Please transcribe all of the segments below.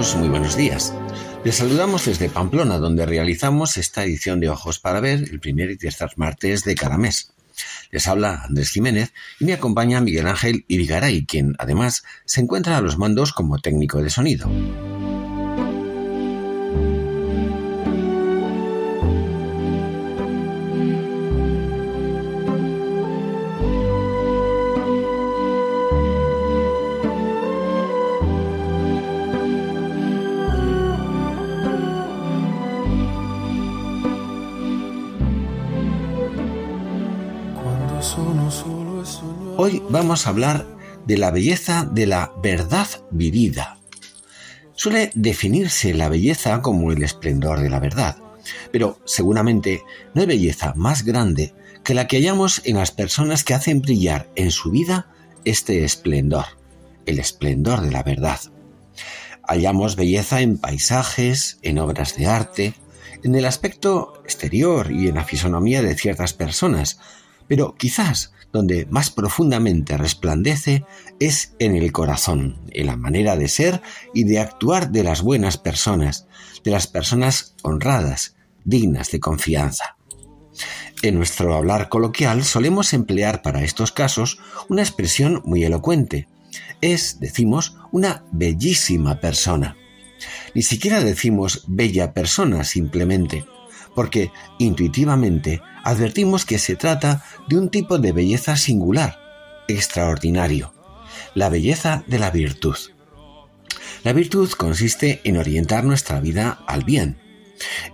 Muy buenos días. Les saludamos desde Pamplona, donde realizamos esta edición de Ojos para Ver el primer y tercer martes de cada mes. Les habla Andrés Jiménez y me acompaña Miguel Ángel Irigaray, quien además se encuentra a los mandos como técnico de sonido. Vamos a hablar de la belleza de la verdad vivida. Suele definirse la belleza como el esplendor de la verdad, pero seguramente no hay belleza más grande que la que hallamos en las personas que hacen brillar en su vida este esplendor, el esplendor de la verdad. Hallamos belleza en paisajes, en obras de arte, en el aspecto exterior y en la fisonomía de ciertas personas, pero quizás donde más profundamente resplandece es en el corazón, en la manera de ser y de actuar de las buenas personas, de las personas honradas, dignas de confianza. En nuestro hablar coloquial solemos emplear para estos casos una expresión muy elocuente. Es, decimos, una bellísima persona. Ni siquiera decimos bella persona simplemente, porque intuitivamente advertimos que se trata de un tipo de belleza singular, extraordinario, la belleza de la virtud. La virtud consiste en orientar nuestra vida al bien.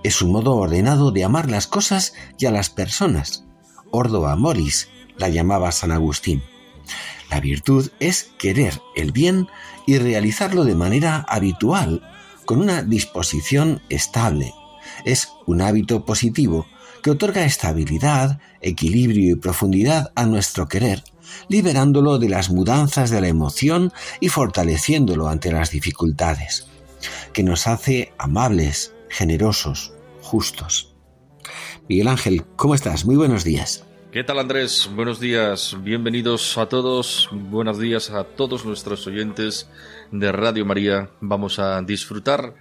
Es un modo ordenado de amar las cosas y a las personas. Ordo amoris la llamaba San Agustín. La virtud es querer el bien y realizarlo de manera habitual, con una disposición estable. Es un hábito positivo que otorga estabilidad, equilibrio y profundidad a nuestro querer, liberándolo de las mudanzas de la emoción y fortaleciéndolo ante las dificultades, que nos hace amables, generosos, justos. Miguel Ángel, ¿cómo estás? Muy buenos días. ¿Qué tal Andrés? Buenos días, bienvenidos a todos, buenos días a todos nuestros oyentes de Radio María. Vamos a disfrutar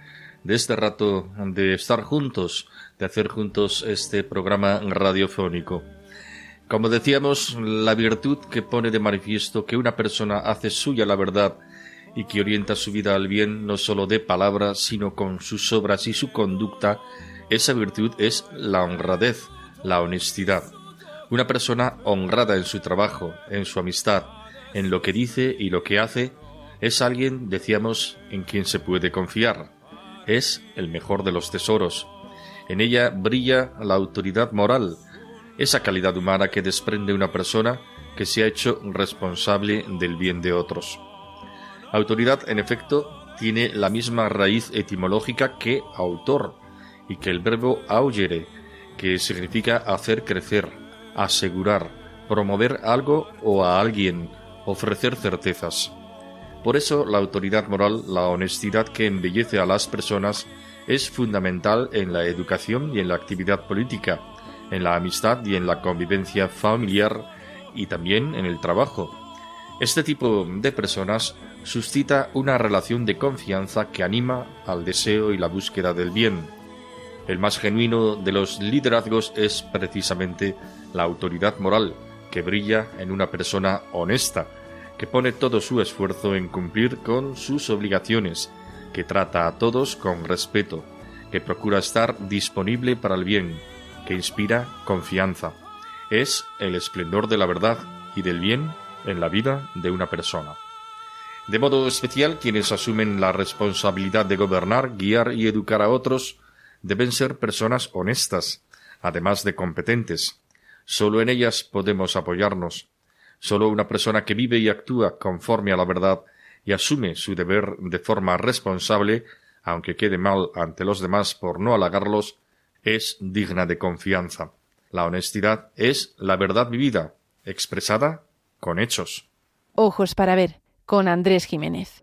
de este rato de estar juntos de hacer juntos este programa radiofónico. Como decíamos, la virtud que pone de manifiesto que una persona hace suya la verdad y que orienta su vida al bien no solo de palabras, sino con sus obras y su conducta, esa virtud es la honradez, la honestidad. Una persona honrada en su trabajo, en su amistad, en lo que dice y lo que hace, es alguien, decíamos, en quien se puede confiar. Es el mejor de los tesoros, en ella brilla la autoridad moral, esa calidad humana que desprende una persona que se ha hecho responsable del bien de otros. Autoridad, en efecto, tiene la misma raíz etimológica que autor, y que el verbo augere, que significa hacer crecer, asegurar, promover algo o a alguien, ofrecer certezas. Por eso la autoridad moral, la honestidad que embellece a las personas, es fundamental en la educación y en la actividad política, en la amistad y en la convivencia familiar y también en el trabajo. Este tipo de personas suscita una relación de confianza que anima al deseo y la búsqueda del bien. El más genuino de los liderazgos es precisamente la autoridad moral, que brilla en una persona honesta, que pone todo su esfuerzo en cumplir con sus obligaciones que trata a todos con respeto, que procura estar disponible para el bien, que inspira confianza. Es el esplendor de la verdad y del bien en la vida de una persona. De modo especial, quienes asumen la responsabilidad de gobernar, guiar y educar a otros deben ser personas honestas, además de competentes. Solo en ellas podemos apoyarnos. Solo una persona que vive y actúa conforme a la verdad y asume su deber de forma responsable, aunque quede mal ante los demás por no halagarlos, es digna de confianza. La honestidad es la verdad vivida, expresada con hechos. Ojos para ver, con Andrés Jiménez.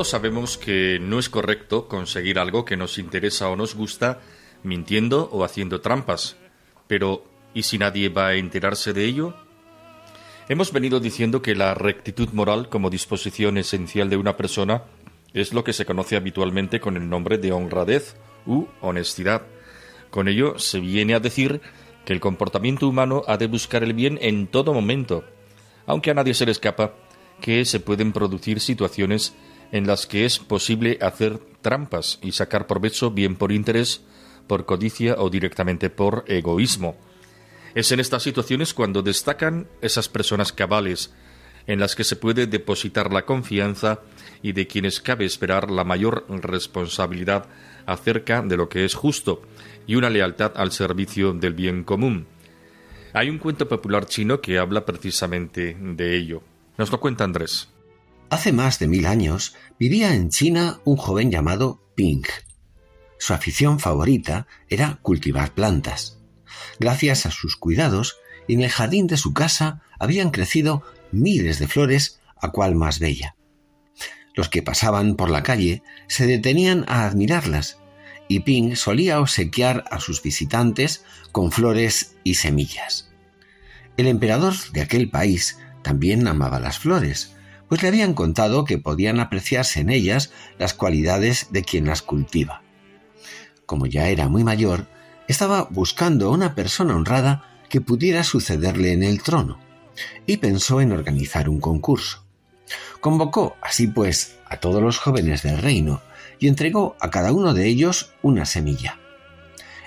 Todos sabemos que no es correcto conseguir algo que nos interesa o nos gusta mintiendo o haciendo trampas. Pero, ¿y si nadie va a enterarse de ello? Hemos venido diciendo que la rectitud moral como disposición esencial de una persona es lo que se conoce habitualmente con el nombre de honradez u honestidad. Con ello se viene a decir que el comportamiento humano ha de buscar el bien en todo momento, aunque a nadie se le escapa que se pueden producir situaciones en las que es posible hacer trampas y sacar provecho bien por interés, por codicia o directamente por egoísmo. Es en estas situaciones cuando destacan esas personas cabales, en las que se puede depositar la confianza y de quienes cabe esperar la mayor responsabilidad acerca de lo que es justo y una lealtad al servicio del bien común. Hay un cuento popular chino que habla precisamente de ello. Nos lo cuenta Andrés. Hace más de mil años vivía en China un joven llamado Ping. Su afición favorita era cultivar plantas. Gracias a sus cuidados, en el jardín de su casa habían crecido miles de flores, a cual más bella. Los que pasaban por la calle se detenían a admirarlas, y Ping solía obsequiar a sus visitantes con flores y semillas. El emperador de aquel país también amaba las flores, pues le habían contado que podían apreciarse en ellas las cualidades de quien las cultiva. Como ya era muy mayor, estaba buscando a una persona honrada que pudiera sucederle en el trono, y pensó en organizar un concurso. Convocó así pues a todos los jóvenes del reino y entregó a cada uno de ellos una semilla.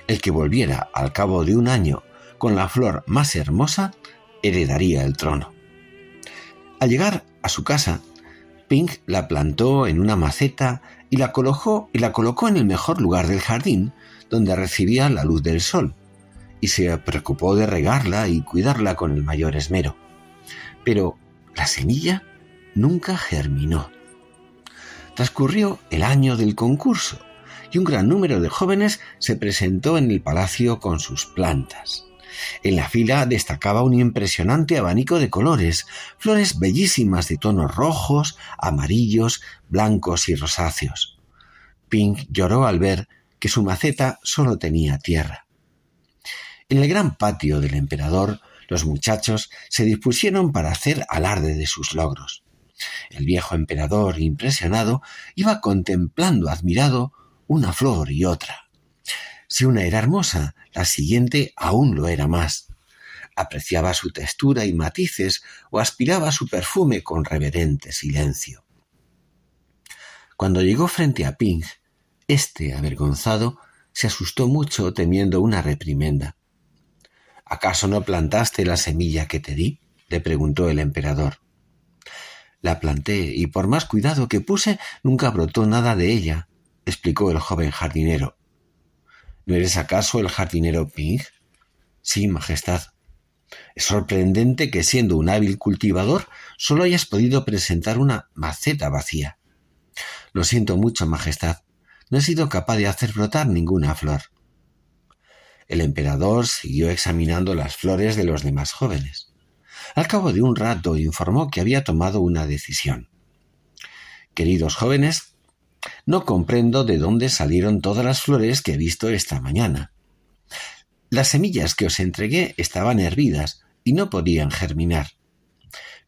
El que volviera al cabo de un año con la flor más hermosa heredaría el trono. Al llegar a su casa, Pink la plantó en una maceta y la colocó y la colocó en el mejor lugar del jardín, donde recibía la luz del sol, y se preocupó de regarla y cuidarla con el mayor esmero. Pero la semilla nunca germinó. Transcurrió el año del concurso y un gran número de jóvenes se presentó en el palacio con sus plantas. En la fila destacaba un impresionante abanico de colores, flores bellísimas de tonos rojos, amarillos, blancos y rosáceos. Pink lloró al ver que su maceta solo tenía tierra. En el gran patio del emperador, los muchachos se dispusieron para hacer alarde de sus logros. El viejo emperador, impresionado, iba contemplando admirado una flor y otra. Si una era hermosa, la siguiente aún lo era más. Apreciaba su textura y matices o aspiraba su perfume con reverente silencio. Cuando llegó frente a Ping, este, avergonzado, se asustó mucho temiendo una reprimenda. ¿Acaso no plantaste la semilla que te di? le preguntó el emperador. La planté y por más cuidado que puse nunca brotó nada de ella, explicó el joven jardinero. ¿No eres acaso el jardinero Ping? Sí, Majestad. Es sorprendente que siendo un hábil cultivador solo hayas podido presentar una maceta vacía. Lo siento mucho, Majestad. No he sido capaz de hacer brotar ninguna flor. El emperador siguió examinando las flores de los demás jóvenes. Al cabo de un rato informó que había tomado una decisión. Queridos jóvenes, no comprendo de dónde salieron todas las flores que he visto esta mañana. Las semillas que os entregué estaban hervidas y no podían germinar.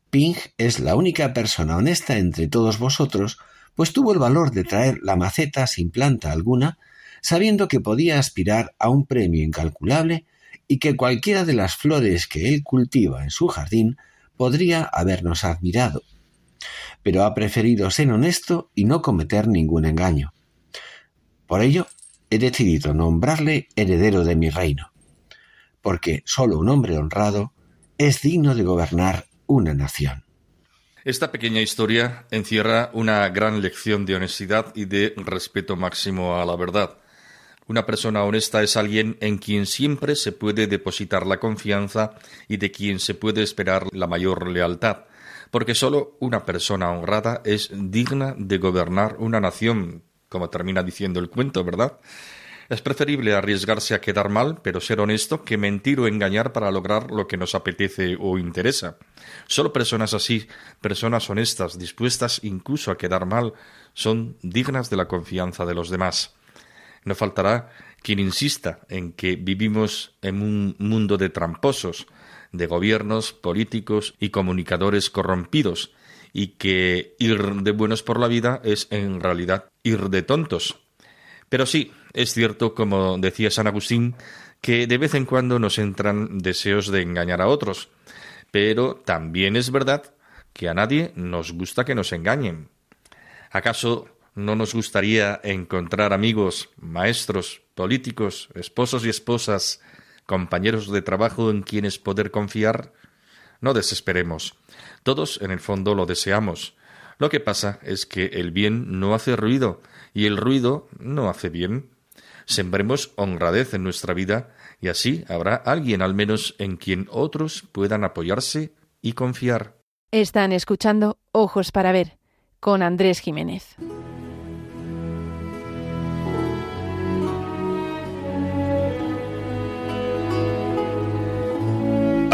Ping es la única persona honesta entre todos vosotros, pues tuvo el valor de traer la maceta sin planta alguna, sabiendo que podía aspirar a un premio incalculable y que cualquiera de las flores que él cultiva en su jardín podría habernos admirado. Pero ha preferido ser honesto y no cometer ningún engaño. Por ello, he decidido nombrarle heredero de mi reino, porque solo un hombre honrado es digno de gobernar una nación. Esta pequeña historia encierra una gran lección de honestidad y de respeto máximo a la verdad. Una persona honesta es alguien en quien siempre se puede depositar la confianza y de quien se puede esperar la mayor lealtad, porque sólo una persona honrada es digna de gobernar una nación, como termina diciendo el cuento, ¿verdad? Es preferible arriesgarse a quedar mal, pero ser honesto, que mentir o engañar para lograr lo que nos apetece o interesa. Solo personas así, personas honestas, dispuestas incluso a quedar mal, son dignas de la confianza de los demás. No faltará quien insista en que vivimos en un mundo de tramposos, de gobiernos, políticos y comunicadores corrompidos, y que ir de buenos por la vida es en realidad ir de tontos. Pero sí, es cierto, como decía San Agustín, que de vez en cuando nos entran deseos de engañar a otros, pero también es verdad que a nadie nos gusta que nos engañen. ¿Acaso ¿No nos gustaría encontrar amigos, maestros, políticos, esposos y esposas, compañeros de trabajo en quienes poder confiar? No desesperemos. Todos en el fondo lo deseamos. Lo que pasa es que el bien no hace ruido y el ruido no hace bien. Sembremos honradez en nuestra vida y así habrá alguien al menos en quien otros puedan apoyarse y confiar. Están escuchando Ojos para Ver con Andrés Jiménez.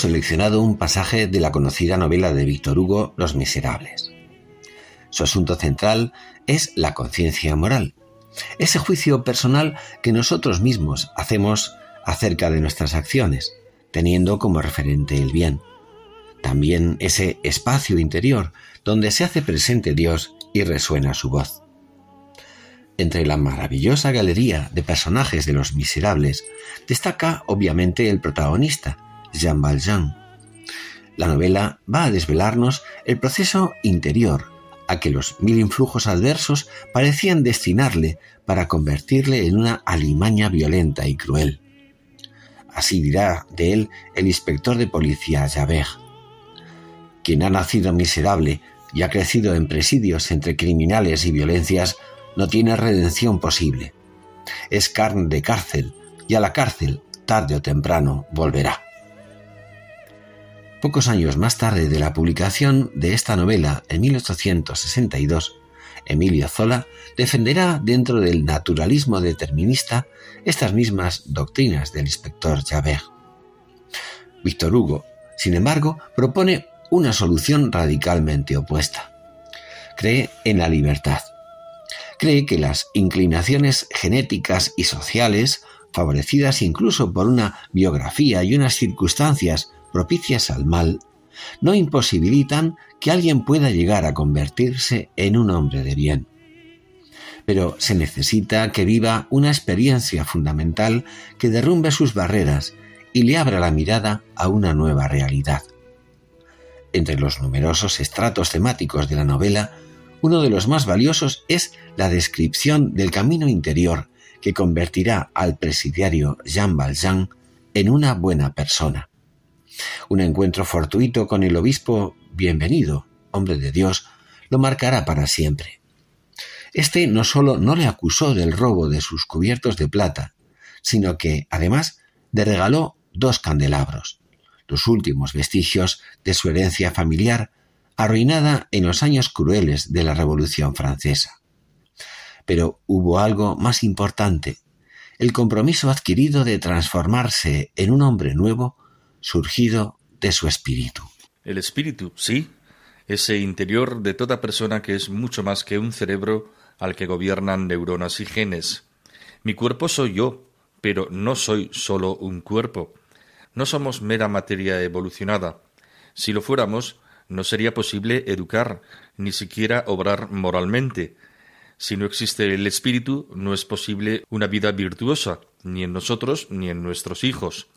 Seleccionado un pasaje de la conocida novela de Víctor Hugo, Los Miserables. Su asunto central es la conciencia moral, ese juicio personal que nosotros mismos hacemos acerca de nuestras acciones, teniendo como referente el bien. También ese espacio interior donde se hace presente Dios y resuena su voz. Entre la maravillosa galería de personajes de los miserables destaca obviamente el protagonista, Jean Valjean. La novela va a desvelarnos el proceso interior a que los mil influjos adversos parecían destinarle para convertirle en una alimaña violenta y cruel. Así dirá de él el inspector de policía Javert. Quien ha nacido miserable y ha crecido en presidios entre criminales y violencias no tiene redención posible. Es carne de cárcel y a la cárcel, tarde o temprano, volverá. Pocos años más tarde de la publicación de esta novela, en 1862, Emilio Zola defenderá dentro del naturalismo determinista estas mismas doctrinas del inspector Javert. Víctor Hugo, sin embargo, propone una solución radicalmente opuesta. Cree en la libertad. Cree que las inclinaciones genéticas y sociales, favorecidas incluso por una biografía y unas circunstancias propicias al mal, no imposibilitan que alguien pueda llegar a convertirse en un hombre de bien. Pero se necesita que viva una experiencia fundamental que derrumbe sus barreras y le abra la mirada a una nueva realidad. Entre los numerosos estratos temáticos de la novela, uno de los más valiosos es la descripción del camino interior que convertirá al presidiario Jean Valjean en una buena persona. Un encuentro fortuito con el obispo bienvenido, hombre de Dios, lo marcará para siempre. Este no sólo no le acusó del robo de sus cubiertos de plata, sino que, además, le regaló dos candelabros, los últimos vestigios de su herencia familiar, arruinada en los años crueles de la Revolución Francesa. Pero hubo algo más importante, el compromiso adquirido de transformarse en un hombre nuevo surgido de su espíritu. El espíritu, sí, ese interior de toda persona que es mucho más que un cerebro al que gobiernan neuronas y genes. Mi cuerpo soy yo, pero no soy solo un cuerpo. No somos mera materia evolucionada. Si lo fuéramos, no sería posible educar, ni siquiera obrar moralmente. Si no existe el espíritu, no es posible una vida virtuosa, ni en nosotros ni en nuestros hijos.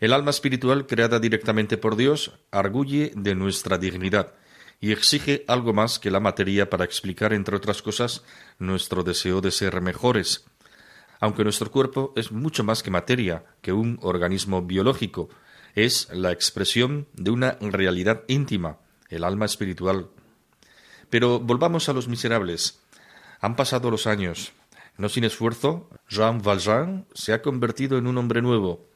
El alma espiritual creada directamente por Dios arguye de nuestra dignidad y exige algo más que la materia para explicar, entre otras cosas, nuestro deseo de ser mejores. Aunque nuestro cuerpo es mucho más que materia, que un organismo biológico, es la expresión de una realidad íntima, el alma espiritual. Pero volvamos a los miserables. Han pasado los años. No sin esfuerzo, Jean Valjean se ha convertido en un hombre nuevo,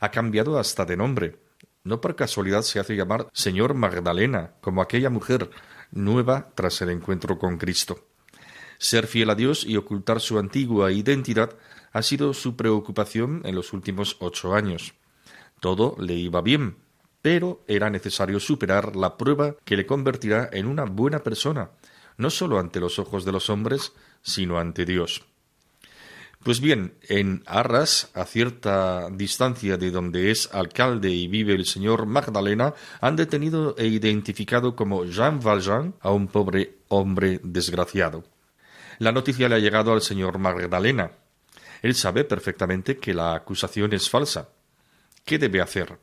ha cambiado hasta de nombre. No por casualidad se hace llamar Señor Magdalena, como aquella mujer nueva tras el encuentro con Cristo. Ser fiel a Dios y ocultar su antigua identidad ha sido su preocupación en los últimos ocho años. Todo le iba bien, pero era necesario superar la prueba que le convertirá en una buena persona, no solo ante los ojos de los hombres, sino ante Dios. Pues bien, en Arras, a cierta distancia de donde es alcalde y vive el señor Magdalena, han detenido e identificado como Jean Valjean a un pobre hombre desgraciado. La noticia le ha llegado al señor Magdalena. Él sabe perfectamente que la acusación es falsa. ¿Qué debe hacer?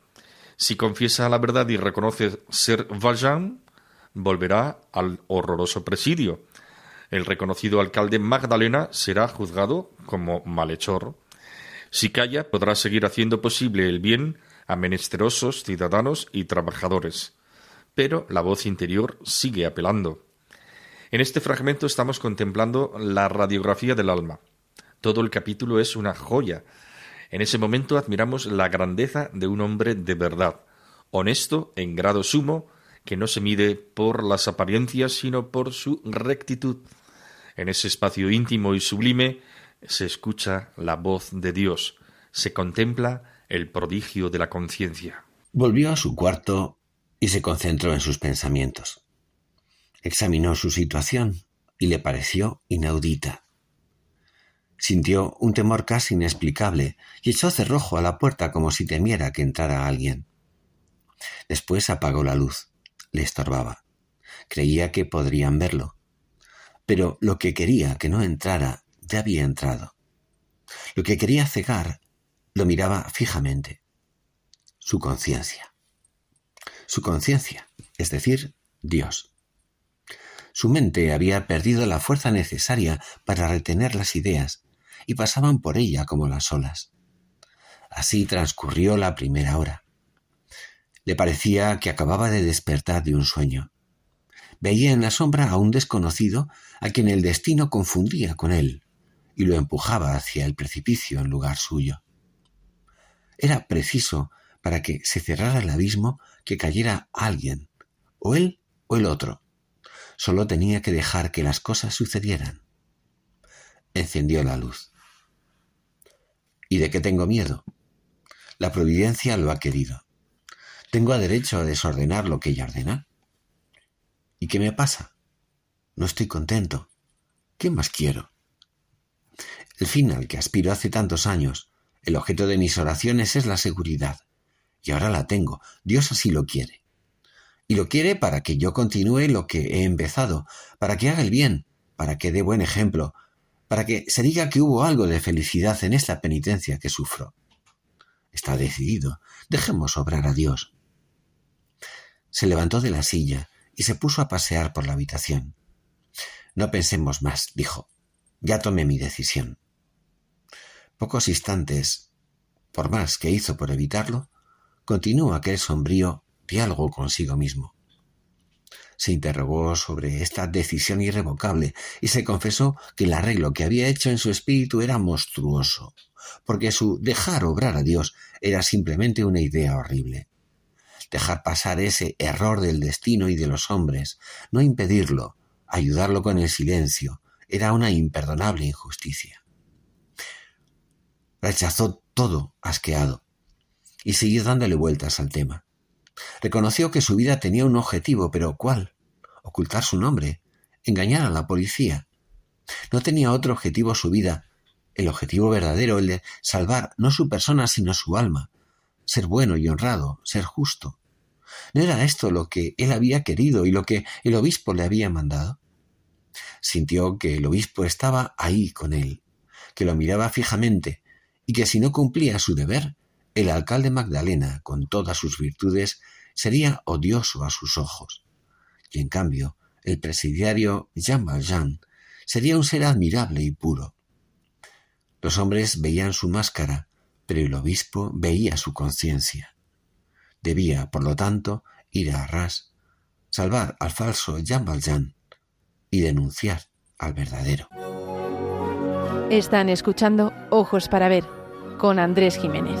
Si confiesa la verdad y reconoce ser Valjean, volverá al horroroso presidio el reconocido alcalde Magdalena será juzgado como malhechor. Si calla, podrá seguir haciendo posible el bien a menesterosos ciudadanos y trabajadores. Pero la voz interior sigue apelando. En este fragmento estamos contemplando la radiografía del alma. Todo el capítulo es una joya. En ese momento admiramos la grandeza de un hombre de verdad, honesto en grado sumo, que no se mide por las apariencias, sino por su rectitud. En ese espacio íntimo y sublime se escucha la voz de Dios, se contempla el prodigio de la conciencia. Volvió a su cuarto y se concentró en sus pensamientos. Examinó su situación y le pareció inaudita. Sintió un temor casi inexplicable y echó cerrojo a la puerta como si temiera que entrara alguien. Después apagó la luz. Le estorbaba. Creía que podrían verlo. Pero lo que quería que no entrara ya había entrado. Lo que quería cegar lo miraba fijamente. Su conciencia. Su conciencia, es decir, Dios. Su mente había perdido la fuerza necesaria para retener las ideas y pasaban por ella como las olas. Así transcurrió la primera hora. Le parecía que acababa de despertar de un sueño. Veía en la sombra a un desconocido a quien el destino confundía con él y lo empujaba hacia el precipicio en lugar suyo. Era preciso para que se cerrara el abismo que cayera alguien, o él o el otro. Solo tenía que dejar que las cosas sucedieran. Encendió la luz. ¿Y de qué tengo miedo? La providencia lo ha querido. Tengo derecho a desordenar lo que ella ordena. ¿Y qué me pasa? No estoy contento. ¿Qué más quiero? El fin al que aspiro hace tantos años, el objeto de mis oraciones es la seguridad. Y ahora la tengo. Dios así lo quiere. Y lo quiere para que yo continúe lo que he empezado, para que haga el bien, para que dé buen ejemplo, para que se diga que hubo algo de felicidad en esta penitencia que sufro. Está decidido. Dejemos obrar a Dios. Se levantó de la silla y se puso a pasear por la habitación. No pensemos más, dijo. Ya tomé mi decisión. Pocos instantes, por más que hizo por evitarlo, continuó aquel sombrío diálogo consigo mismo. Se interrogó sobre esta decisión irrevocable y se confesó que el arreglo que había hecho en su espíritu era monstruoso, porque su dejar obrar a Dios era simplemente una idea horrible. Dejar pasar ese error del destino y de los hombres, no impedirlo, ayudarlo con el silencio, era una imperdonable injusticia. Rechazó todo asqueado y siguió dándole vueltas al tema. Reconoció que su vida tenía un objetivo, pero ¿cuál? Ocultar su nombre, engañar a la policía. No tenía otro objetivo su vida, el objetivo verdadero, el de salvar no su persona, sino su alma, ser bueno y honrado, ser justo. ¿No era esto lo que él había querido y lo que el obispo le había mandado? Sintió que el obispo estaba ahí con él, que lo miraba fijamente, y que si no cumplía su deber, el alcalde Magdalena, con todas sus virtudes, sería odioso a sus ojos. Y en cambio, el presidiario Jean Valjean sería un ser admirable y puro. Los hombres veían su máscara, pero el obispo veía su conciencia. Debía, por lo tanto, ir a Arras, salvar al falso Jean Valjean y denunciar al verdadero. Están escuchando Ojos para Ver con Andrés Jiménez.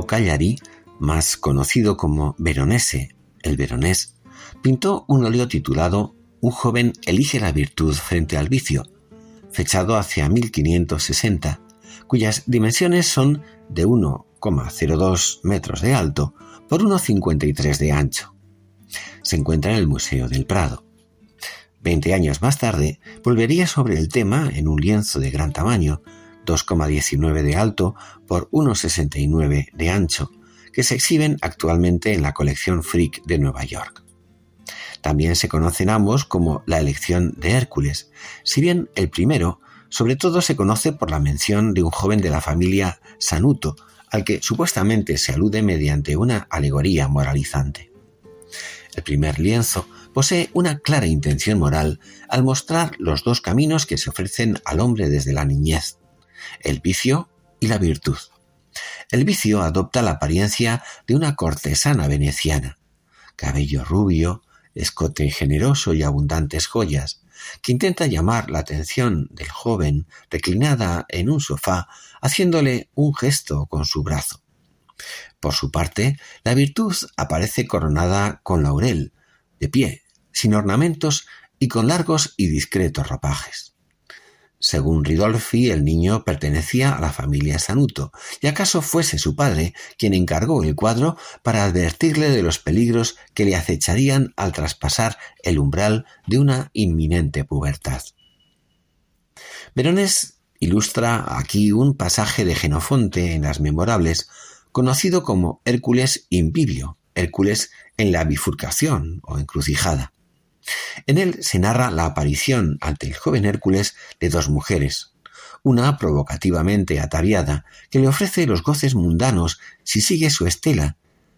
Cagliari, más conocido como Veronese, el veronés, pintó un óleo titulado Un joven elige la virtud frente al vicio, fechado hacia 1560, cuyas dimensiones son de 1,02 metros de alto por 1,53 de ancho. Se encuentra en el Museo del Prado. Veinte años más tarde, volvería sobre el tema en un lienzo de gran tamaño, 2,19 de alto por 1,69 de ancho, que se exhiben actualmente en la colección Frick de Nueva York. También se conocen ambos como la elección de Hércules, si bien el primero sobre todo se conoce por la mención de un joven de la familia Sanuto, al que supuestamente se alude mediante una alegoría moralizante. El primer lienzo posee una clara intención moral al mostrar los dos caminos que se ofrecen al hombre desde la niñez, el vicio y la virtud. El vicio adopta la apariencia de una cortesana veneciana, cabello rubio, escote generoso y abundantes joyas, que intenta llamar la atención del joven reclinada en un sofá, haciéndole un gesto con su brazo. Por su parte, la virtud aparece coronada con laurel, de pie, sin ornamentos y con largos y discretos ropajes. Según Ridolfi, el niño pertenecía a la familia Sanuto, y acaso fuese su padre quien encargó el cuadro para advertirle de los peligros que le acecharían al traspasar el umbral de una inminente pubertad. Verones ilustra aquí un pasaje de Genofonte en las Memorables, conocido como Hércules Invivio, Hércules en la bifurcación o encrucijada. En él se narra la aparición ante el joven Hércules de dos mujeres, una provocativamente ataviada que le ofrece los goces mundanos si sigue su estela,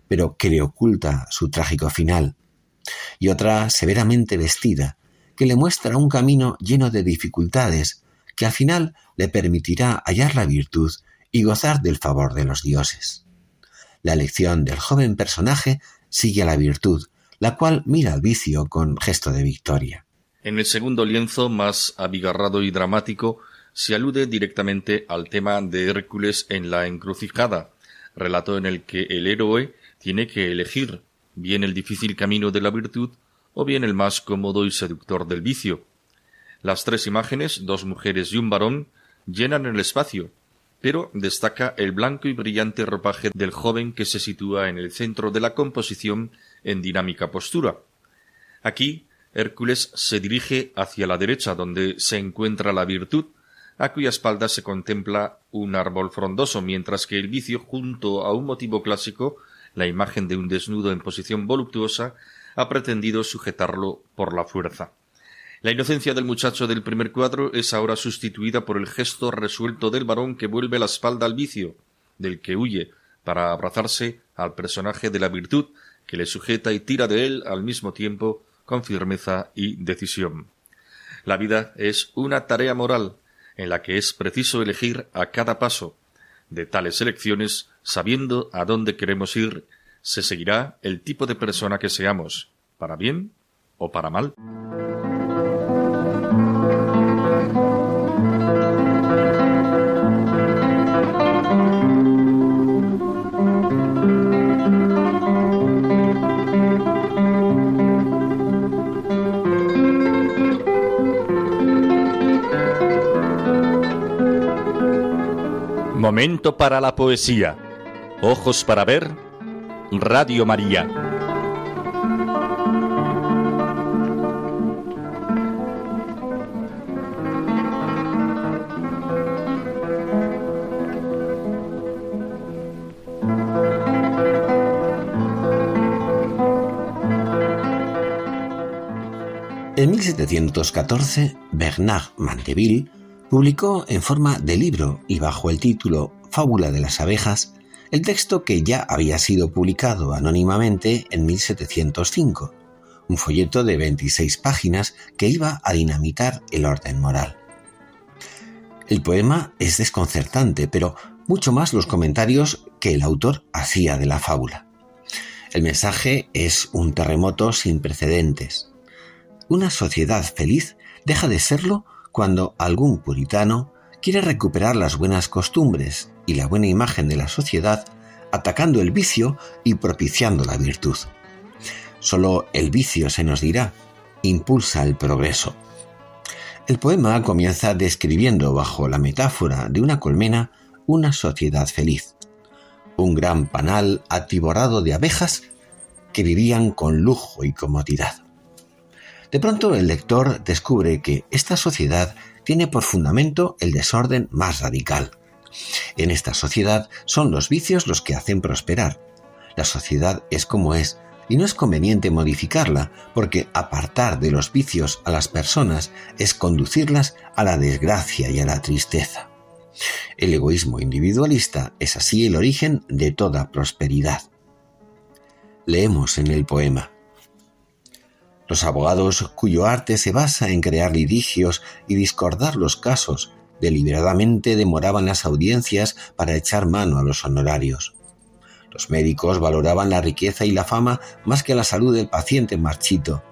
pero que le oculta su trágico final, y otra severamente vestida, que le muestra un camino lleno de dificultades, que al final le permitirá hallar la virtud y gozar del favor de los dioses. La elección del joven personaje sigue a la virtud, la cual mira al vicio con gesto de victoria. En el segundo lienzo, más abigarrado y dramático, se alude directamente al tema de Hércules en la encrucijada, relato en el que el héroe tiene que elegir bien el difícil camino de la virtud o bien el más cómodo y seductor del vicio. Las tres imágenes, dos mujeres y un varón, llenan el espacio, pero destaca el blanco y brillante ropaje del joven que se sitúa en el centro de la composición en dinámica postura. Aquí, Hércules se dirige hacia la derecha, donde se encuentra la virtud, a cuya espalda se contempla un árbol frondoso, mientras que el vicio, junto a un motivo clásico, la imagen de un desnudo en posición voluptuosa, ha pretendido sujetarlo por la fuerza. La inocencia del muchacho del primer cuadro es ahora sustituida por el gesto resuelto del varón que vuelve la espalda al vicio, del que huye para abrazarse al personaje de la virtud que le sujeta y tira de él al mismo tiempo con firmeza y decisión. La vida es una tarea moral en la que es preciso elegir a cada paso. De tales elecciones, sabiendo a dónde queremos ir, se seguirá el tipo de persona que seamos, para bien o para mal. Momento para la poesía. Ojos para ver. Radio María. En 1714, Bernard Mandeville publicó en forma de libro y bajo el título Fábula de las abejas el texto que ya había sido publicado anónimamente en 1705, un folleto de 26 páginas que iba a dinamitar el orden moral. El poema es desconcertante, pero mucho más los comentarios que el autor hacía de la fábula. El mensaje es un terremoto sin precedentes. Una sociedad feliz deja de serlo cuando algún puritano quiere recuperar las buenas costumbres y la buena imagen de la sociedad atacando el vicio y propiciando la virtud. Solo el vicio, se nos dirá, impulsa el progreso. El poema comienza describiendo bajo la metáfora de una colmena una sociedad feliz, un gran panal atiborado de abejas que vivían con lujo y comodidad. De pronto el lector descubre que esta sociedad tiene por fundamento el desorden más radical. En esta sociedad son los vicios los que hacen prosperar. La sociedad es como es, y no es conveniente modificarla, porque apartar de los vicios a las personas es conducirlas a la desgracia y a la tristeza. El egoísmo individualista es así el origen de toda prosperidad. Leemos en el poema. Los abogados cuyo arte se basa en crear litigios y discordar los casos, deliberadamente demoraban las audiencias para echar mano a los honorarios. Los médicos valoraban la riqueza y la fama más que la salud del paciente marchito,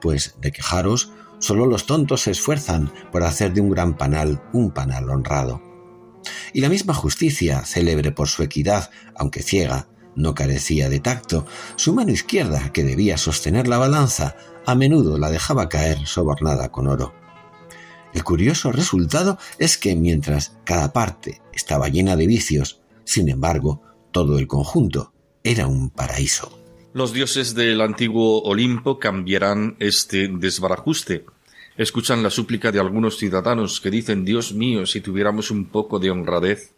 pues de quejaros solo los tontos se esfuerzan por hacer de un gran panal un panal honrado. Y la misma justicia, célebre por su equidad, aunque ciega, no carecía de tacto. Su mano izquierda, que debía sostener la balanza, a menudo la dejaba caer sobornada con oro. El curioso resultado es que mientras cada parte estaba llena de vicios, sin embargo, todo el conjunto era un paraíso. Los dioses del antiguo Olimpo cambiarán este desbarajuste. Escuchan la súplica de algunos ciudadanos que dicen Dios mío, si tuviéramos un poco de honradez.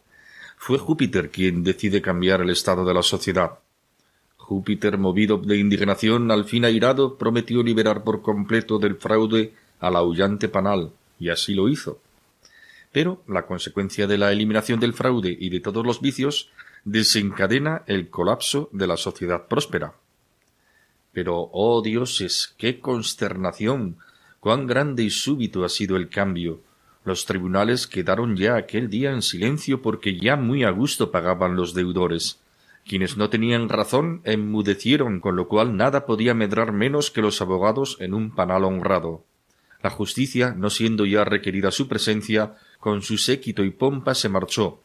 Fue Júpiter quien decide cambiar el estado de la sociedad. Júpiter, movido de indignación, al fin airado, prometió liberar por completo del fraude al aullante panal, y así lo hizo. Pero la consecuencia de la eliminación del fraude y de todos los vicios desencadena el colapso de la sociedad próspera. Pero, oh dioses, qué consternación, cuán grande y súbito ha sido el cambio. Los tribunales quedaron ya aquel día en silencio porque ya muy a gusto pagaban los deudores. Quienes no tenían razón enmudecieron, con lo cual nada podía medrar menos que los abogados en un panal honrado. La justicia, no siendo ya requerida su presencia, con su séquito y pompa se marchó.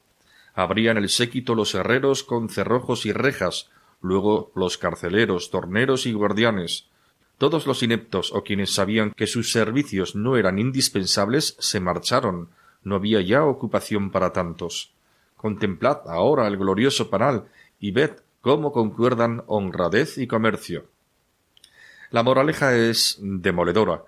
Abrían el séquito los herreros con cerrojos y rejas, luego los carceleros, torneros y guardianes. Todos los ineptos o quienes sabían que sus servicios no eran indispensables se marcharon. No había ya ocupación para tantos. Contemplad ahora el glorioso panal y ved cómo concuerdan honradez y comercio. La moraleja es demoledora.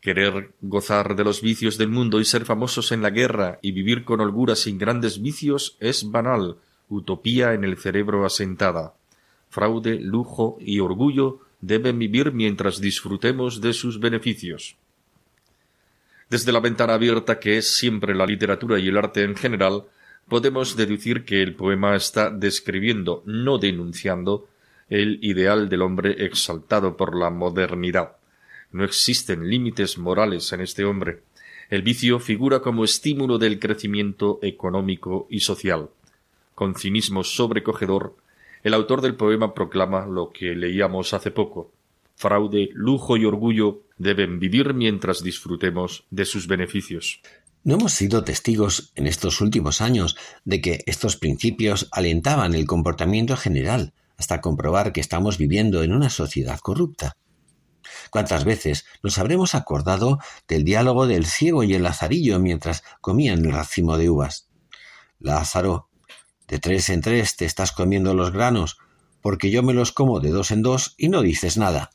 Querer gozar de los vicios del mundo y ser famosos en la guerra y vivir con holgura sin grandes vicios es banal, utopía en el cerebro asentada. Fraude, lujo y orgullo deben vivir mientras disfrutemos de sus beneficios. Desde la ventana abierta que es siempre la literatura y el arte en general, podemos deducir que el poema está describiendo, no denunciando, el ideal del hombre exaltado por la modernidad. No existen límites morales en este hombre. El vicio figura como estímulo del crecimiento económico y social. Con cinismo sobrecogedor, el autor del poema proclama lo que leíamos hace poco. Fraude, lujo y orgullo deben vivir mientras disfrutemos de sus beneficios. No hemos sido testigos en estos últimos años de que estos principios alentaban el comportamiento general, hasta comprobar que estamos viviendo en una sociedad corrupta. ¿Cuántas veces nos habremos acordado del diálogo del ciego y el lazarillo mientras comían el racimo de uvas? Lázaro, de tres en tres te estás comiendo los granos, porque yo me los como de dos en dos y no dices nada.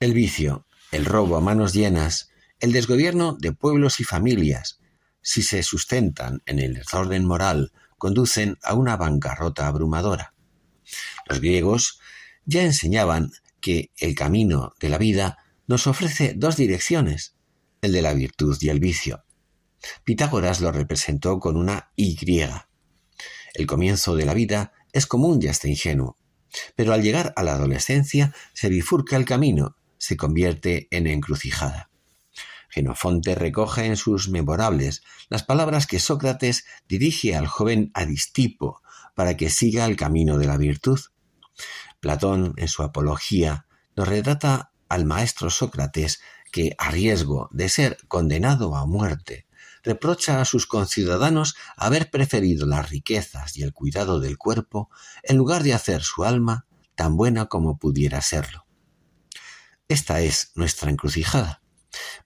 El vicio, el robo a manos llenas, el desgobierno de pueblos y familias, si se sustentan en el desorden moral, conducen a una bancarrota abrumadora. Los griegos ya enseñaban que el camino de la vida nos ofrece dos direcciones, el de la virtud y el vicio. Pitágoras lo representó con una Y. El comienzo de la vida es común y hasta ingenuo, pero al llegar a la adolescencia se bifurca el camino, se convierte en encrucijada. Genofonte recoge en sus memorables las palabras que Sócrates dirige al joven Aristipo para que siga el camino de la virtud. Platón, en su Apología, nos retrata al maestro Sócrates que, a riesgo de ser condenado a muerte, reprocha a sus conciudadanos haber preferido las riquezas y el cuidado del cuerpo en lugar de hacer su alma tan buena como pudiera serlo. Esta es nuestra encrucijada.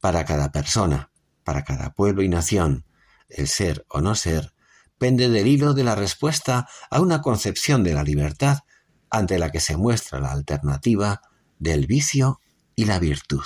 Para cada persona, para cada pueblo y nación, el ser o no ser pende del hilo de la respuesta a una concepción de la libertad ante la que se muestra la alternativa del vicio y la virtud.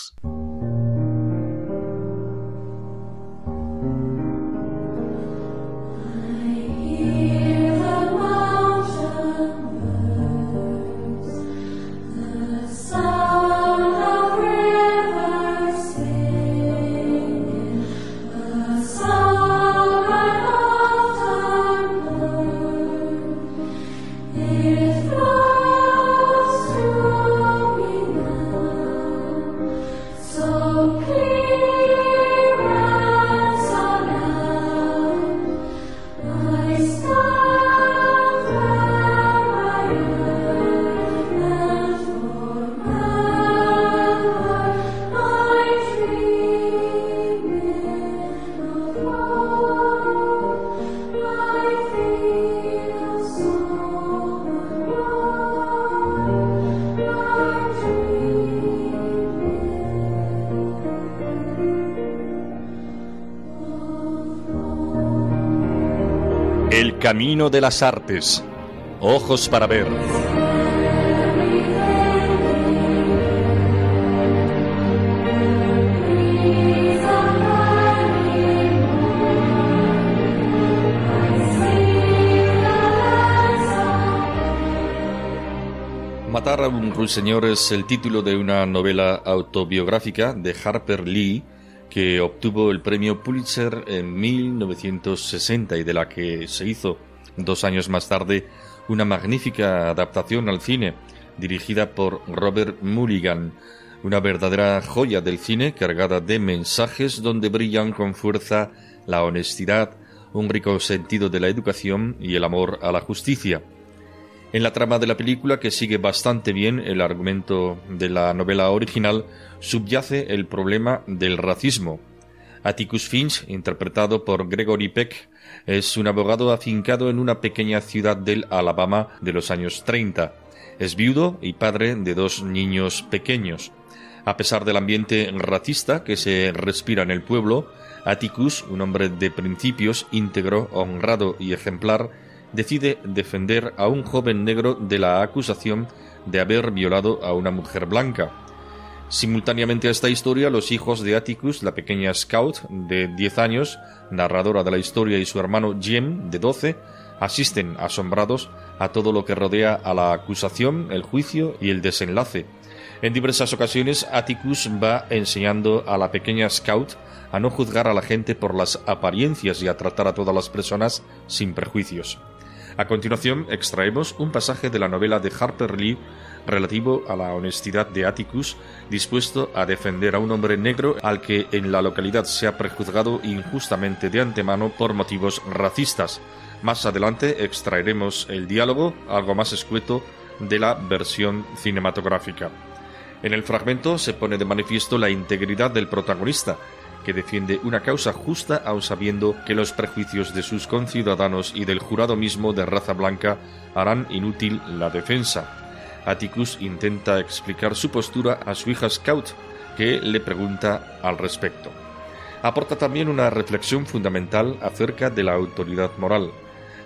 Camino de las Artes. Ojos para ver. Matar a un ruiseñor es el título de una novela autobiográfica de Harper Lee que obtuvo el premio Pulitzer en 1960 y de la que se hizo dos años más tarde una magnífica adaptación al cine dirigida por Robert Mulligan, una verdadera joya del cine cargada de mensajes donde brillan con fuerza la honestidad, un rico sentido de la educación y el amor a la justicia. En la trama de la película, que sigue bastante bien el argumento de la novela original, subyace el problema del racismo. Atticus Finch, interpretado por Gregory Peck, es un abogado afincado en una pequeña ciudad del Alabama de los años 30. Es viudo y padre de dos niños pequeños. A pesar del ambiente racista que se respira en el pueblo, Atticus, un hombre de principios, íntegro, honrado y ejemplar, decide defender a un joven negro de la acusación de haber violado a una mujer blanca. Simultáneamente a esta historia, los hijos de Atticus, la pequeña Scout de 10 años, narradora de la historia, y su hermano Jim, de 12, asisten asombrados a todo lo que rodea a la acusación, el juicio y el desenlace. En diversas ocasiones, Atticus va enseñando a la pequeña Scout a no juzgar a la gente por las apariencias y a tratar a todas las personas sin prejuicios. A continuación, extraemos un pasaje de la novela de Harper Lee relativo a la honestidad de Atticus, dispuesto a defender a un hombre negro al que en la localidad se ha prejuzgado injustamente de antemano por motivos racistas. Más adelante extraeremos el diálogo, algo más escueto, de la versión cinematográfica. En el fragmento se pone de manifiesto la integridad del protagonista, que defiende una causa justa aun sabiendo que los prejuicios de sus conciudadanos y del jurado mismo de raza blanca harán inútil la defensa. Atticus intenta explicar su postura a su hija Scout, que le pregunta al respecto. Aporta también una reflexión fundamental acerca de la autoridad moral.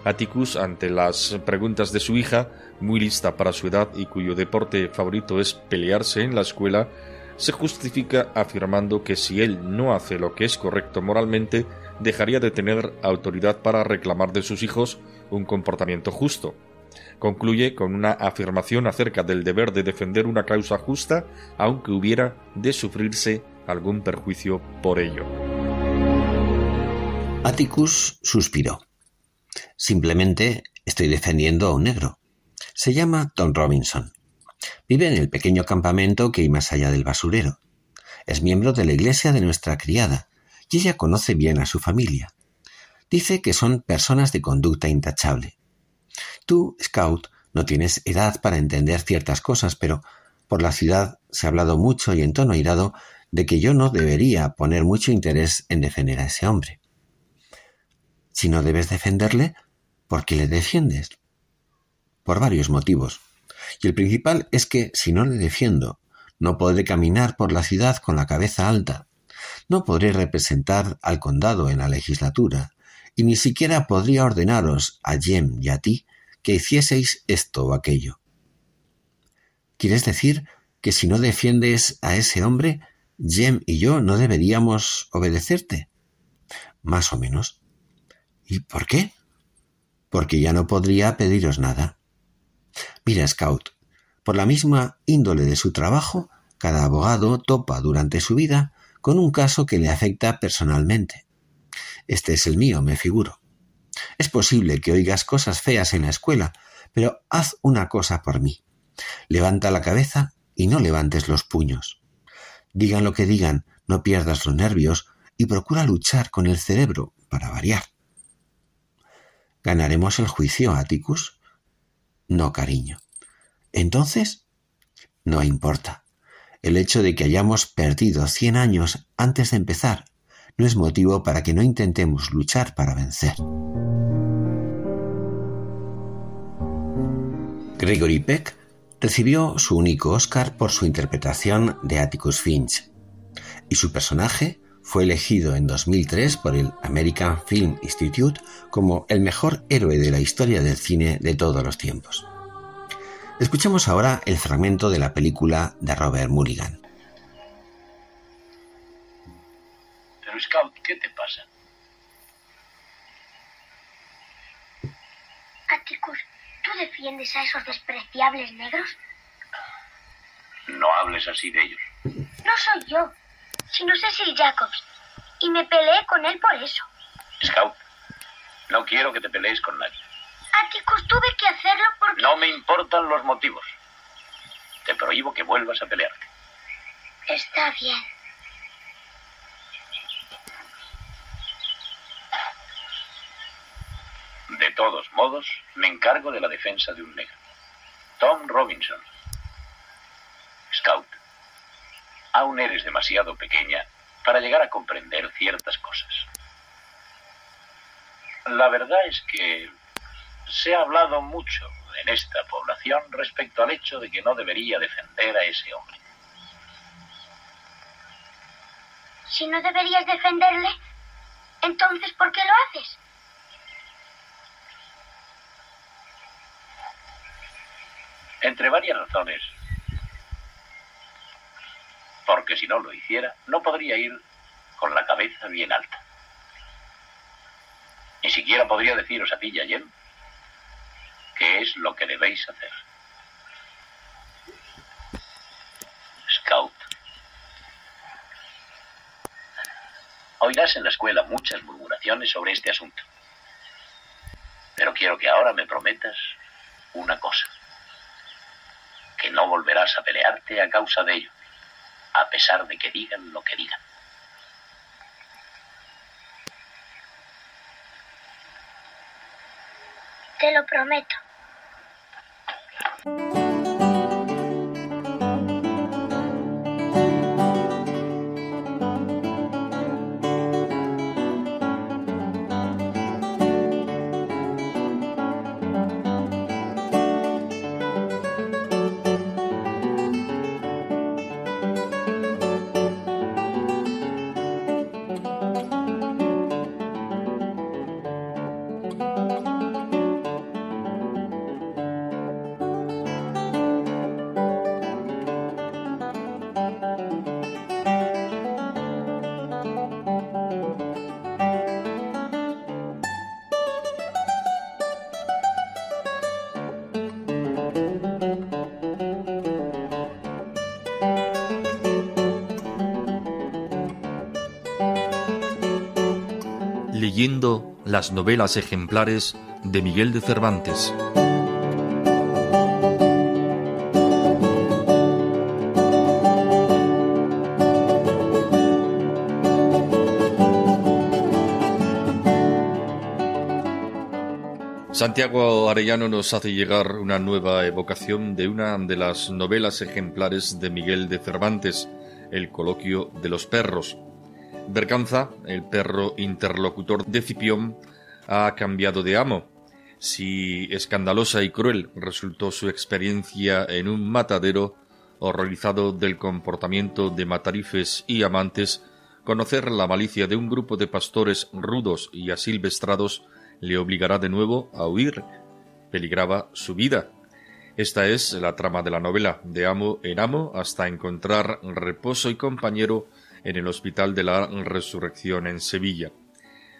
Atticus, ante las preguntas de su hija, muy lista para su edad y cuyo deporte favorito es pelearse en la escuela, se justifica afirmando que si él no hace lo que es correcto moralmente, dejaría de tener autoridad para reclamar de sus hijos un comportamiento justo. Concluye con una afirmación acerca del deber de defender una causa justa, aunque hubiera de sufrirse algún perjuicio por ello. Atticus suspiró. Simplemente estoy defendiendo a un negro. Se llama Tom Robinson. Vive en el pequeño campamento que hay más allá del basurero. Es miembro de la iglesia de nuestra criada y ella conoce bien a su familia. Dice que son personas de conducta intachable. Tú, Scout, no tienes edad para entender ciertas cosas, pero por la ciudad se ha hablado mucho y en tono airado de que yo no debería poner mucho interés en defender a ese hombre. Si no debes defenderle, ¿por qué le defiendes? Por varios motivos. Y el principal es que si no le defiendo, no podré caminar por la ciudad con la cabeza alta, no podré representar al condado en la legislatura, y ni siquiera podría ordenaros a Jem y a ti que hicieseis esto o aquello. ¿Quieres decir que si no defiendes a ese hombre, Jem y yo no deberíamos obedecerte? Más o menos. ¿Y por qué? Porque ya no podría pediros nada. Mira, Scout, por la misma índole de su trabajo, cada abogado topa durante su vida con un caso que le afecta personalmente. Este es el mío, me figuro. Es posible que oigas cosas feas en la escuela, pero haz una cosa por mí. Levanta la cabeza y no levantes los puños. Digan lo que digan, no pierdas los nervios y procura luchar con el cerebro para variar. ¿Ganaremos el juicio, Atticus? No, cariño. Entonces, no importa. El hecho de que hayamos perdido cien años antes de empezar no es motivo para que no intentemos luchar para vencer. Gregory Peck recibió su único Oscar por su interpretación de Atticus Finch, y su personaje fue elegido en 2003 por el American Film Institute como el mejor héroe de la historia del cine de todos los tiempos. Escuchemos ahora el fragmento de la película de Robert Mulligan. Pero Scout, ¿qué te pasa? Atticus, ¿tú defiendes a esos despreciables negros? No hables así de ellos. No soy yo, sino Cecil Jacobs. Y me peleé con él por eso. Scout, no quiero que te pelees con nadie. Atticus, tuve que hacerlo porque... No me importan los motivos. Te prohíbo que vuelvas a pelearte. Está bien. De todos modos, me encargo de la defensa de un negro. Tom Robinson. Scout, aún eres demasiado pequeña para llegar a comprender ciertas cosas. La verdad es que se ha hablado mucho en esta población respecto al hecho de que no debería defender a ese hombre. Si no deberías defenderle, entonces ¿por qué lo haces? Entre varias razones. Porque si no lo hiciera, no podría ir con la cabeza bien alta. Ni siquiera podría deciros a ti y a Jem qué es lo que debéis hacer. Scout. Oirás en la escuela muchas murmuraciones sobre este asunto. Pero quiero que ahora me prometas una cosa. Que no volverás a pelearte a causa de ello, a pesar de que digan lo que digan. Te lo prometo. Las novelas ejemplares de Miguel de Cervantes. Santiago Arellano nos hace llegar una nueva evocación de una de las novelas ejemplares de Miguel de Cervantes, El coloquio de los perros. Berganza, el perro interlocutor de Cipión, ha cambiado de amo. Si escandalosa y cruel resultó su experiencia en un matadero, horrorizado del comportamiento de matarifes y amantes, conocer la malicia de un grupo de pastores rudos y asilvestrados le obligará de nuevo a huir. Peligraba su vida. Esta es la trama de la novela, de amo en amo, hasta encontrar reposo y compañero en el Hospital de la Resurrección en Sevilla.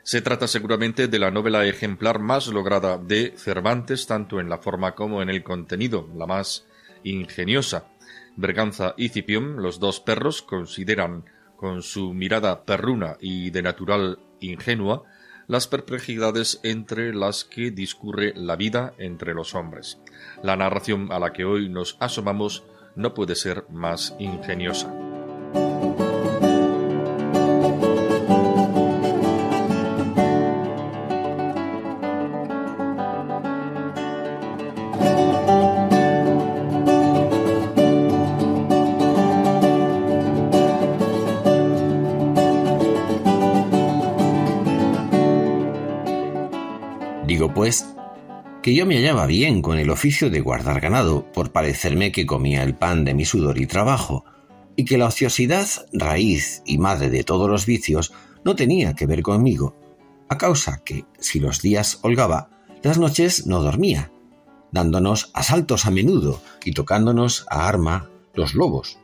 Se trata seguramente de la novela ejemplar más lograda de Cervantes, tanto en la forma como en el contenido, la más ingeniosa. Berganza y Cipión, los dos perros, consideran, con su mirada perruna y de natural ingenua, las perplejidades entre las que discurre la vida entre los hombres. La narración a la que hoy nos asomamos no puede ser más ingeniosa. Que yo me hallaba bien con el oficio de guardar ganado, por parecerme que comía el pan de mi sudor y trabajo, y que la ociosidad, raíz y madre de todos los vicios, no tenía que ver conmigo, a causa que, si los días holgaba, las noches no dormía, dándonos asaltos a menudo y tocándonos a arma los lobos.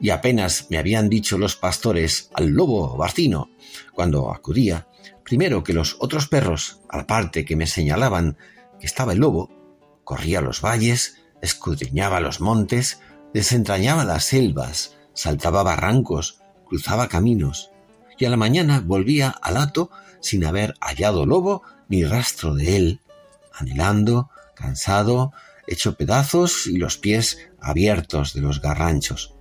Y apenas me habían dicho los pastores al lobo barcino, cuando acudía, Primero que los otros perros, a la parte que me señalaban que estaba el lobo, corría los valles, escudriñaba los montes, desentrañaba las selvas, saltaba barrancos, cruzaba caminos, y a la mañana volvía al hato sin haber hallado lobo ni rastro de él, anhelando, cansado, hecho pedazos y los pies abiertos de los garranchos.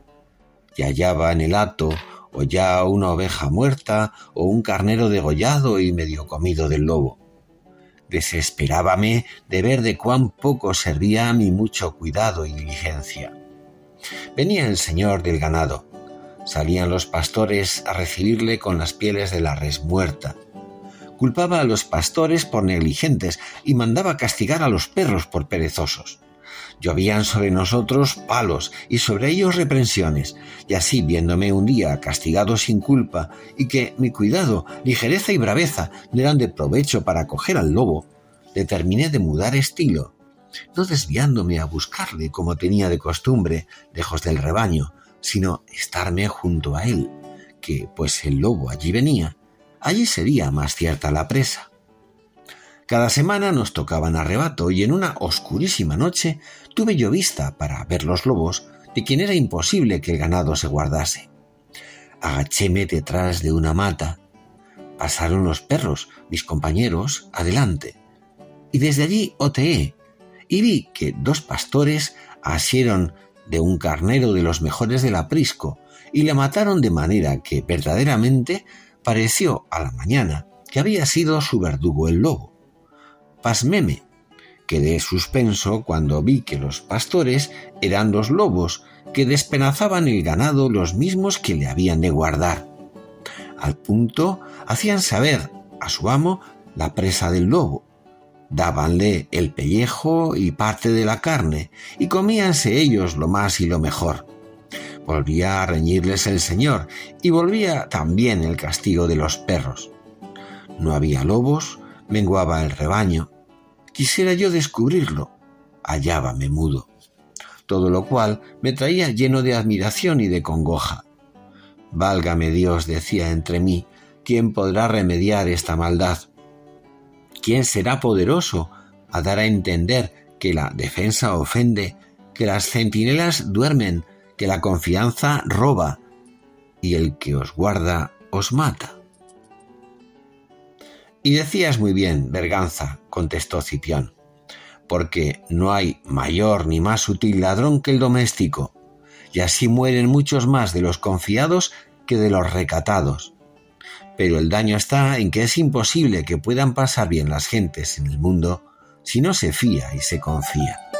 Y hallaba en el hato o ya una oveja muerta o un carnero degollado y medio comido del lobo. Desesperábame de ver de cuán poco servía mi mucho cuidado y diligencia. Venía el señor del ganado. Salían los pastores a recibirle con las pieles de la res muerta. Culpaba a los pastores por negligentes y mandaba castigar a los perros por perezosos. Llovían sobre nosotros palos y sobre ellos reprensiones, y así viéndome un día castigado sin culpa y que mi cuidado, ligereza y braveza no eran de provecho para coger al lobo, determiné de mudar estilo, no desviándome a buscarle como tenía de costumbre, lejos del rebaño, sino estarme junto a él, que, pues el lobo allí venía, allí sería más cierta la presa. Cada semana nos tocaban arrebato y en una oscurísima noche tuve yo vista para ver los lobos de quien era imposible que el ganado se guardase. Agachéme detrás de una mata. Pasaron los perros, mis compañeros, adelante. Y desde allí oteé y vi que dos pastores asieron de un carnero de los mejores del aprisco y le mataron de manera que verdaderamente pareció a la mañana que había sido su verdugo el lobo. Pasméme. Quedé suspenso cuando vi que los pastores eran los lobos que despenazaban el ganado los mismos que le habían de guardar. Al punto hacían saber a su amo la presa del lobo, dábanle el pellejo y parte de la carne, y comíanse ellos lo más y lo mejor. Volvía a reñirles el Señor, y volvía también el castigo de los perros. No había lobos, menguaba el rebaño, Quisiera yo descubrirlo. Hallábame mudo. Todo lo cual me traía lleno de admiración y de congoja. Válgame Dios, decía entre mí, ¿quién podrá remediar esta maldad? ¿Quién será poderoso a dar a entender que la defensa ofende, que las centinelas duermen, que la confianza roba y el que os guarda os mata? Y decías muy bien, Berganza, contestó Cipión, porque no hay mayor ni más sutil ladrón que el doméstico, y así mueren muchos más de los confiados que de los recatados. Pero el daño está en que es imposible que puedan pasar bien las gentes en el mundo si no se fía y se confía.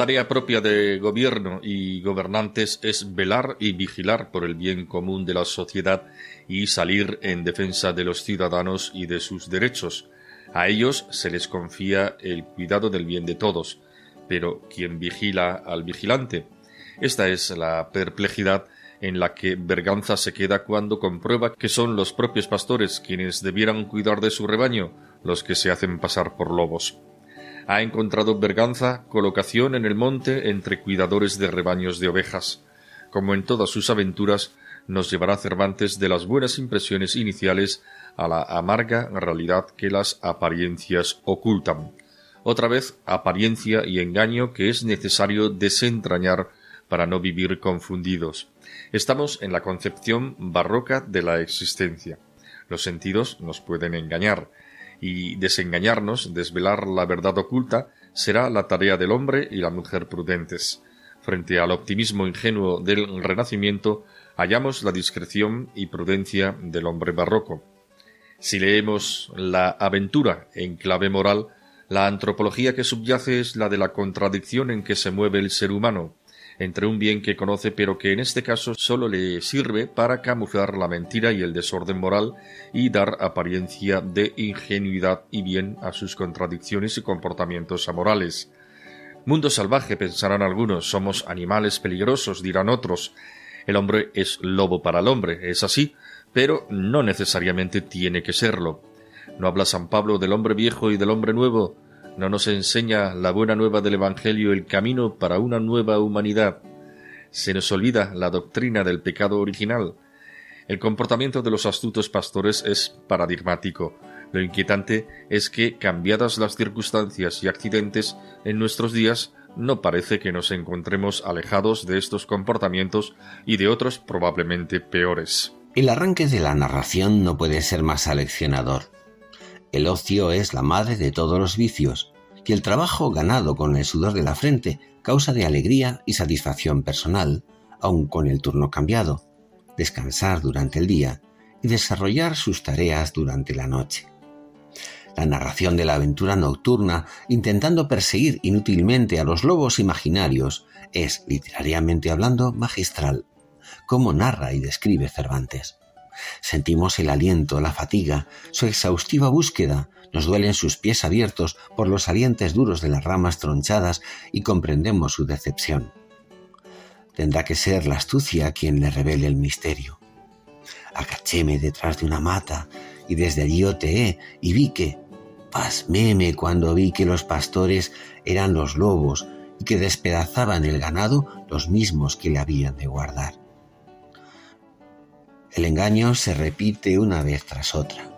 Tarea propia de gobierno y gobernantes es velar y vigilar por el bien común de la sociedad y salir en defensa de los ciudadanos y de sus derechos. A ellos se les confía el cuidado del bien de todos, pero ¿quién vigila al vigilante? Esta es la perplejidad en la que Berganza se queda cuando comprueba que son los propios pastores quienes debieran cuidar de su rebaño los que se hacen pasar por lobos ha encontrado Berganza colocación en el monte entre cuidadores de rebaños de ovejas. Como en todas sus aventuras, nos llevará Cervantes de las buenas impresiones iniciales a la amarga realidad que las apariencias ocultan. Otra vez, apariencia y engaño que es necesario desentrañar para no vivir confundidos. Estamos en la concepción barroca de la existencia. Los sentidos nos pueden engañar, y desengañarnos, desvelar la verdad oculta, será la tarea del hombre y la mujer prudentes. Frente al optimismo ingenuo del Renacimiento, hallamos la discreción y prudencia del hombre barroco. Si leemos la aventura en clave moral, la antropología que subyace es la de la contradicción en que se mueve el ser humano, entre un bien que conoce pero que en este caso sólo le sirve para camuflar la mentira y el desorden moral y dar apariencia de ingenuidad y bien a sus contradicciones y comportamientos amorales. Mundo salvaje, pensarán algunos, somos animales peligrosos, dirán otros. El hombre es lobo para el hombre, es así, pero no necesariamente tiene que serlo. ¿No habla San Pablo del hombre viejo y del hombre nuevo? ¿No nos enseña la buena nueva del Evangelio el camino para una nueva humanidad? Se nos olvida la doctrina del pecado original. El comportamiento de los astutos pastores es paradigmático. Lo inquietante es que, cambiadas las circunstancias y accidentes en nuestros días, no parece que nos encontremos alejados de estos comportamientos y de otros probablemente peores. El arranque de la narración no puede ser más aleccionador. El ocio es la madre de todos los vicios, y el trabajo ganado con el sudor de la frente causa de alegría y satisfacción personal, aun con el turno cambiado, descansar durante el día y desarrollar sus tareas durante la noche. La narración de la aventura nocturna, intentando perseguir inútilmente a los lobos imaginarios, es, literariamente hablando, magistral, como narra y describe Cervantes. Sentimos el aliento, la fatiga, su exhaustiva búsqueda, nos duelen sus pies abiertos por los salientes duros de las ramas tronchadas y comprendemos su decepción. Tendrá que ser la astucia quien le revele el misterio. Agachéme detrás de una mata y desde allí oteé y vi que, pasméme cuando vi que los pastores eran los lobos y que despedazaban el ganado los mismos que le habían de guardar. El engaño se repite una vez tras otra.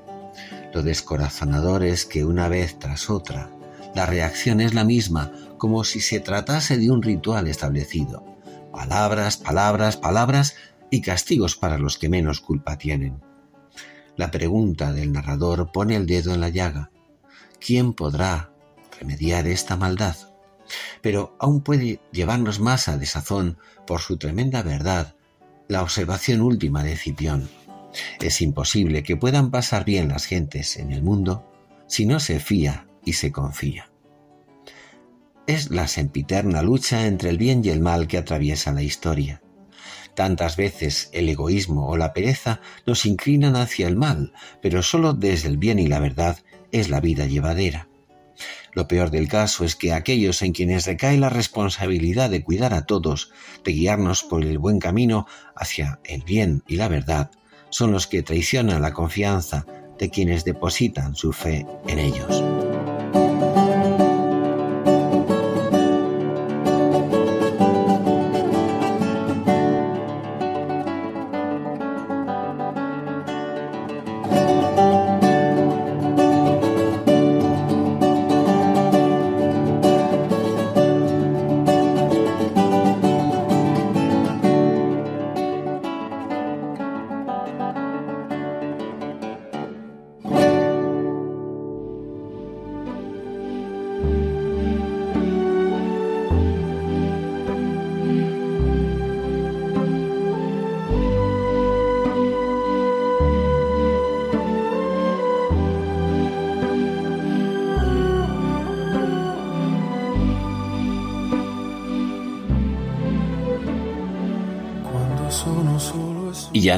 Lo descorazonador es que una vez tras otra, la reacción es la misma, como si se tratase de un ritual establecido. Palabras, palabras, palabras y castigos para los que menos culpa tienen. La pregunta del narrador pone el dedo en la llaga. ¿Quién podrá remediar esta maldad? Pero aún puede llevarnos más a desazón por su tremenda verdad la observación última de Cipión. Es imposible que puedan pasar bien las gentes en el mundo si no se fía y se confía. Es la sempiterna lucha entre el bien y el mal que atraviesa la historia. Tantas veces el egoísmo o la pereza nos inclinan hacia el mal, pero sólo desde el bien y la verdad es la vida llevadera. Lo peor del caso es que aquellos en quienes recae la responsabilidad de cuidar a todos, de guiarnos por el buen camino hacia el bien y la verdad, son los que traicionan la confianza de quienes depositan su fe en ellos.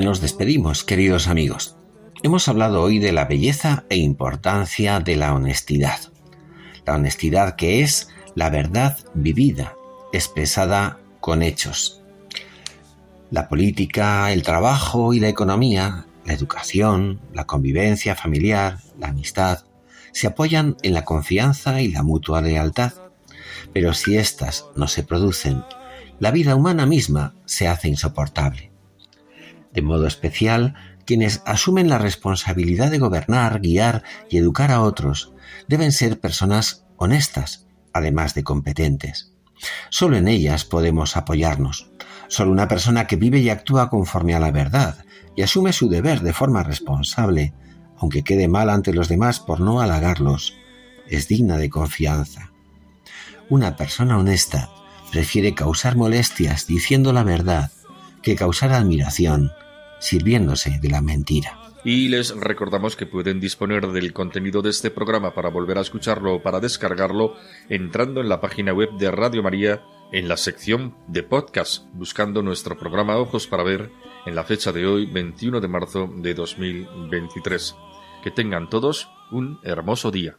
Nos despedimos, queridos amigos. Hemos hablado hoy de la belleza e importancia de la honestidad. La honestidad que es la verdad vivida, expresada con hechos. La política, el trabajo y la economía, la educación, la convivencia familiar, la amistad, se apoyan en la confianza y la mutua lealtad. Pero si éstas no se producen, la vida humana misma se hace insoportable. De modo especial, quienes asumen la responsabilidad de gobernar, guiar y educar a otros deben ser personas honestas, además de competentes. Solo en ellas podemos apoyarnos. Solo una persona que vive y actúa conforme a la verdad y asume su deber de forma responsable, aunque quede mal ante los demás por no halagarlos, es digna de confianza. Una persona honesta prefiere causar molestias diciendo la verdad que causar admiración sirviéndose de la mentira. Y les recordamos que pueden disponer del contenido de este programa para volver a escucharlo o para descargarlo entrando en la página web de Radio María en la sección de podcast, buscando nuestro programa Ojos para Ver en la fecha de hoy, 21 de marzo de 2023. Que tengan todos un hermoso día.